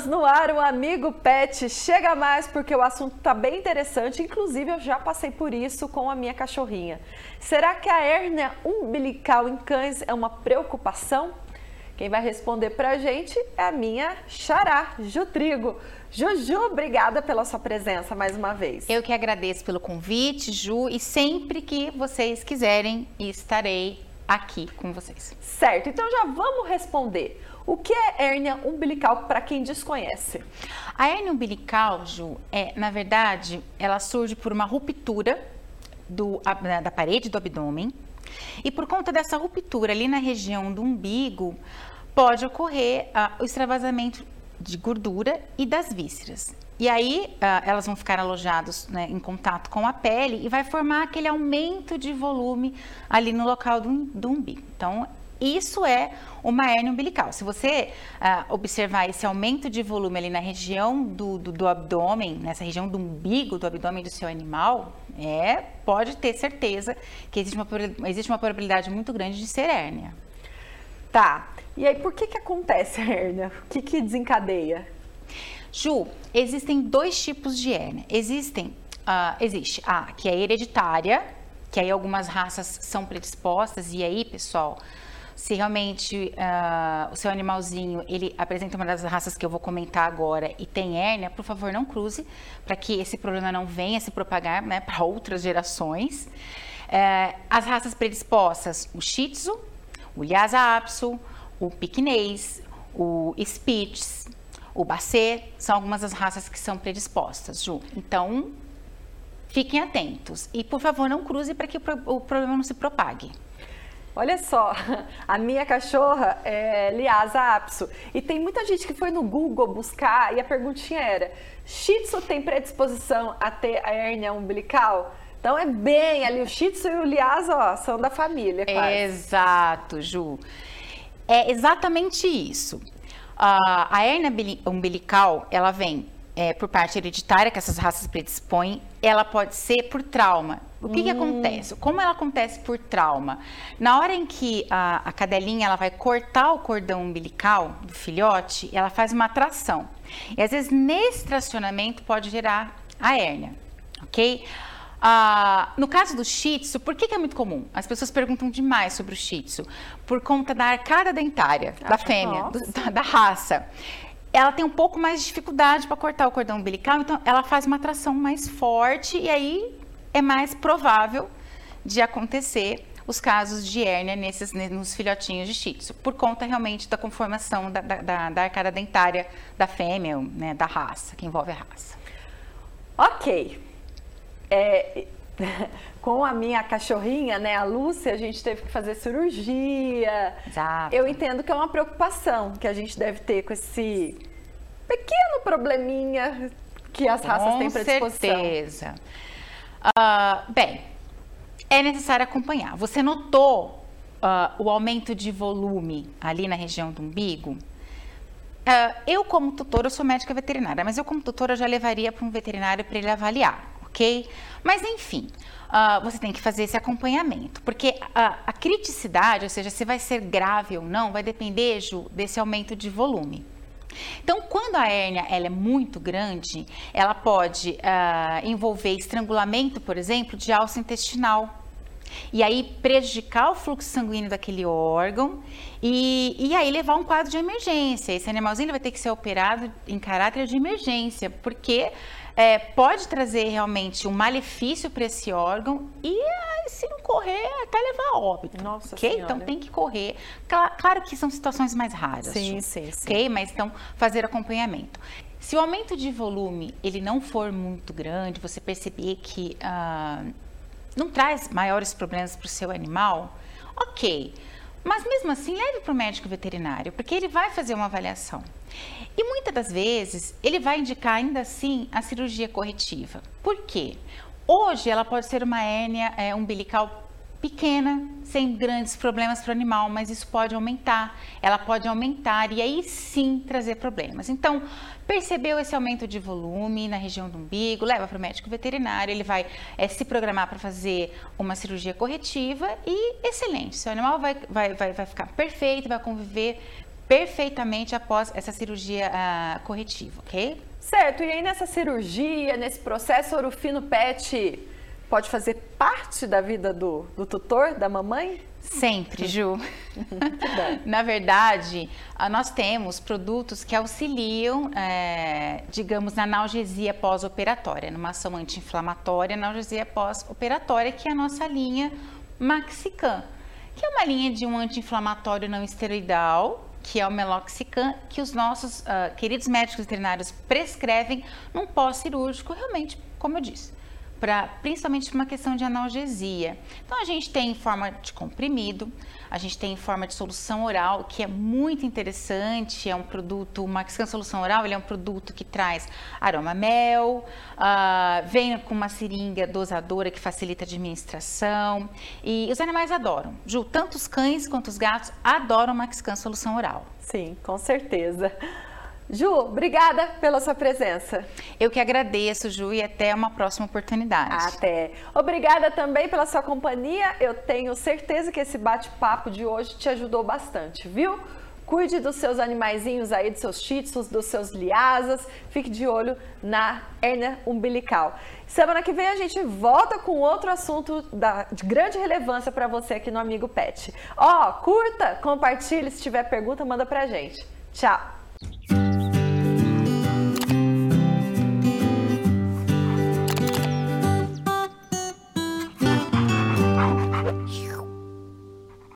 no ar o Amigo Pet chega mais porque o assunto está bem interessante, inclusive eu já passei por isso com a minha cachorrinha. Será que a hérnia umbilical em cães é uma preocupação? Quem vai responder para a gente é a minha xará, Ju Trigo. Juju, obrigada pela sua presença mais uma vez. Eu que agradeço pelo convite, Ju, e sempre que vocês quiserem, estarei aqui com vocês. Certo, então já vamos responder. O que é hérnia umbilical para quem desconhece? A hérnia umbilical, Ju, é, na verdade, ela surge por uma ruptura do, da parede do abdômen. E por conta dessa ruptura ali na região do umbigo, pode ocorrer uh, o extravasamento de gordura e das vísceras. E aí uh, elas vão ficar alojadas né, em contato com a pele e vai formar aquele aumento de volume ali no local do, do umbigo. Então, isso é uma hérnia umbilical. Se você uh, observar esse aumento de volume ali na região do, do, do, abdômen, nessa região do umbigo do abdômen do seu animal, é, pode ter certeza que existe uma, existe uma probabilidade muito grande de ser hérnia. Tá. E aí, por que que acontece a hérnia? O que que desencadeia? Ju, existem dois tipos de hérnia. Existem, uh, existe a que é hereditária, que aí algumas raças são predispostas, e aí, pessoal, se realmente uh, o seu animalzinho ele apresenta uma das raças que eu vou comentar agora e tem hérnia, por favor não cruze para que esse problema não venha se propagar né, para outras gerações. Uh, as raças predispostas, o Shih Tzu, o Lhasa Apso, o Piquinês, o Spitz, o Basset, são algumas das raças que são predispostas, Ju. Então, fiquem atentos. E, por favor, não cruze para que o problema não se propague. Olha só, a minha cachorra é Lhasa Apso. E tem muita gente que foi no Google buscar e a perguntinha era: Shih Tzu tem predisposição a ter a hérnia umbilical? Então é bem ali, o Shih Tzu e o Lhasa ó, são da família, quase. Exato, Ju. É exatamente isso. Uh, a hérnia umbilical, ela vem é, por parte hereditária, que essas raças predispõem, ela pode ser por trauma. O que, hum. que acontece? Como ela acontece por trauma? Na hora em que a, a cadelinha ela vai cortar o cordão umbilical do filhote, ela faz uma tração. E às vezes nesse tracionamento pode gerar a hérnia, ok? Ah, no caso do Shih Tzu, por que, que, é muito comum? As pessoas perguntam demais sobre o Shih Tzu. Por conta da arcada dentária ah, da fêmea, do, da, da, raça. Ela tem um pouco mais de dificuldade para cortar o cordão umbilical, então ela faz uma tração mais forte e aí é mais provável de acontecer os casos de hérnia nesses, nos filhotinhos de Shih Tzu, por conta realmente da conformação da, da, da arcada dentária da fêmea, né, da raça, que envolve a raça. Ok, é, com a minha cachorrinha, né, a Lúcia, a gente teve que fazer cirurgia. Exato. Eu entendo que é uma preocupação que a gente deve ter com esse pequeno probleminha que as raças com têm predisposição. Com certeza. Uh, bem, é necessário acompanhar. Você notou uh, o aumento de volume ali na região do umbigo? Uh, eu, como tutora, eu sou médica veterinária, mas eu, como tutora, já levaria para um veterinário para ele avaliar ok? Mas enfim, uh, você tem que fazer esse acompanhamento, porque a, a, criticidade, ou seja, se vai ser grave ou não, vai depender, Ju, desse aumento de volume. Então, quando a hérnia ela é muito grande, ela pode uh, envolver estrangulamento, por exemplo, de alça intestinal. E aí prejudicar o fluxo sanguíneo daquele órgão e, e aí levar um quadro de emergência. Esse animalzinho vai ter que ser operado em caráter de emergência, porque é, pode trazer realmente um malefício para esse órgão e se não correr até levar óbito. Nossa ok? Senhora. Então tem que correr. Claro, claro que são situações mais raras. Sim, sim, sim. Ok? Mas então fazer acompanhamento. Se o aumento de volume ele não for muito grande, você perceber que ah, não traz maiores problemas para o seu animal, ok. Mas mesmo assim, leve para o médico veterinário, porque ele vai fazer uma avaliação. E muitas das vezes, ele vai indicar ainda assim a cirurgia corretiva. Por quê? Hoje, ela pode ser uma hérnia é, umbilical pequena, sem grandes problemas para o animal, mas isso pode aumentar, ela pode aumentar e aí sim trazer problemas. Então, percebeu esse aumento de volume na região do umbigo, leva para o médico veterinário, ele vai é, se programar para fazer uma cirurgia corretiva e excelente, seu animal vai, vai, vai, vai ficar perfeito, vai conviver perfeitamente após essa cirurgia uh, corretiva, ok? Certo, e aí nessa cirurgia, nesse processo, Orofino Pet pode fazer parte da vida do, do tutor, da mamãe? Sempre, Ju. na verdade, ah, nós temos produtos que auxiliam, é, digamos, na analgesia pós-operatória, numa ação anti-inflamatória, analgesia pós-operatória, que é a nossa linha Maxican, que é uma linha de um anti-inflamatório não esteroidal, que é o meloxicam, que os nossos uh, queridos médicos veterinários prescrevem num pós-cirúrgico, realmente, como eu disse pra, principalmente por uma questão de analgesia. Então a gente tem em forma de comprimido, a gente tem em forma de solução oral, que é muito interessante, é um produto, uma solução oral, ele é um produto que traz aroma mel, uh, vem com uma seringa dosadora que facilita a administração e os animais adoram. Ju, tanto os cães quanto os gatos adoram Maxcan solução oral. Sim, com certeza. Ju, obrigada pela sua presença. Eu que agradeço, Ju, e até uma próxima oportunidade. Até. Obrigada também pela sua companhia. Eu tenho certeza que esse bate-papo de hoje te ajudou bastante, viu? Cuide dos seus animaizinhos aí, dos seus shih dos seus liasas. Fique de olho na hernia umbilical. Semana que vem a gente volta com outro assunto da, de grande relevância para você aqui no Amigo Pet. Ó, curta, compartilhe, se tiver pergunta, manda pra gente. Tchau!